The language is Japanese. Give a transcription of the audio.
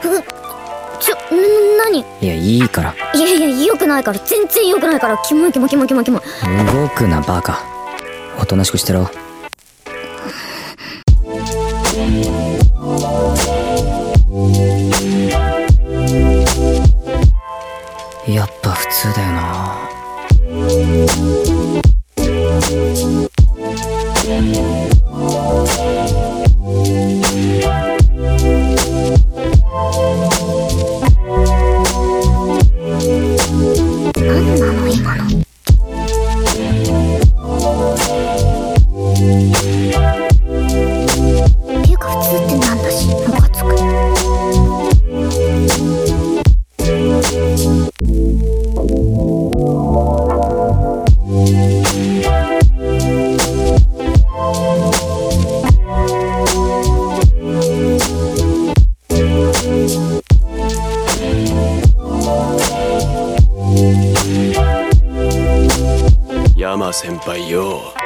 ふちょな何？いやいいから。いやいや良くないから。全然良くないから。キモいキモいキモいキモいキモい。動くなバカ。おとなしくしてろ。やっぱ普通だよな先輩よ。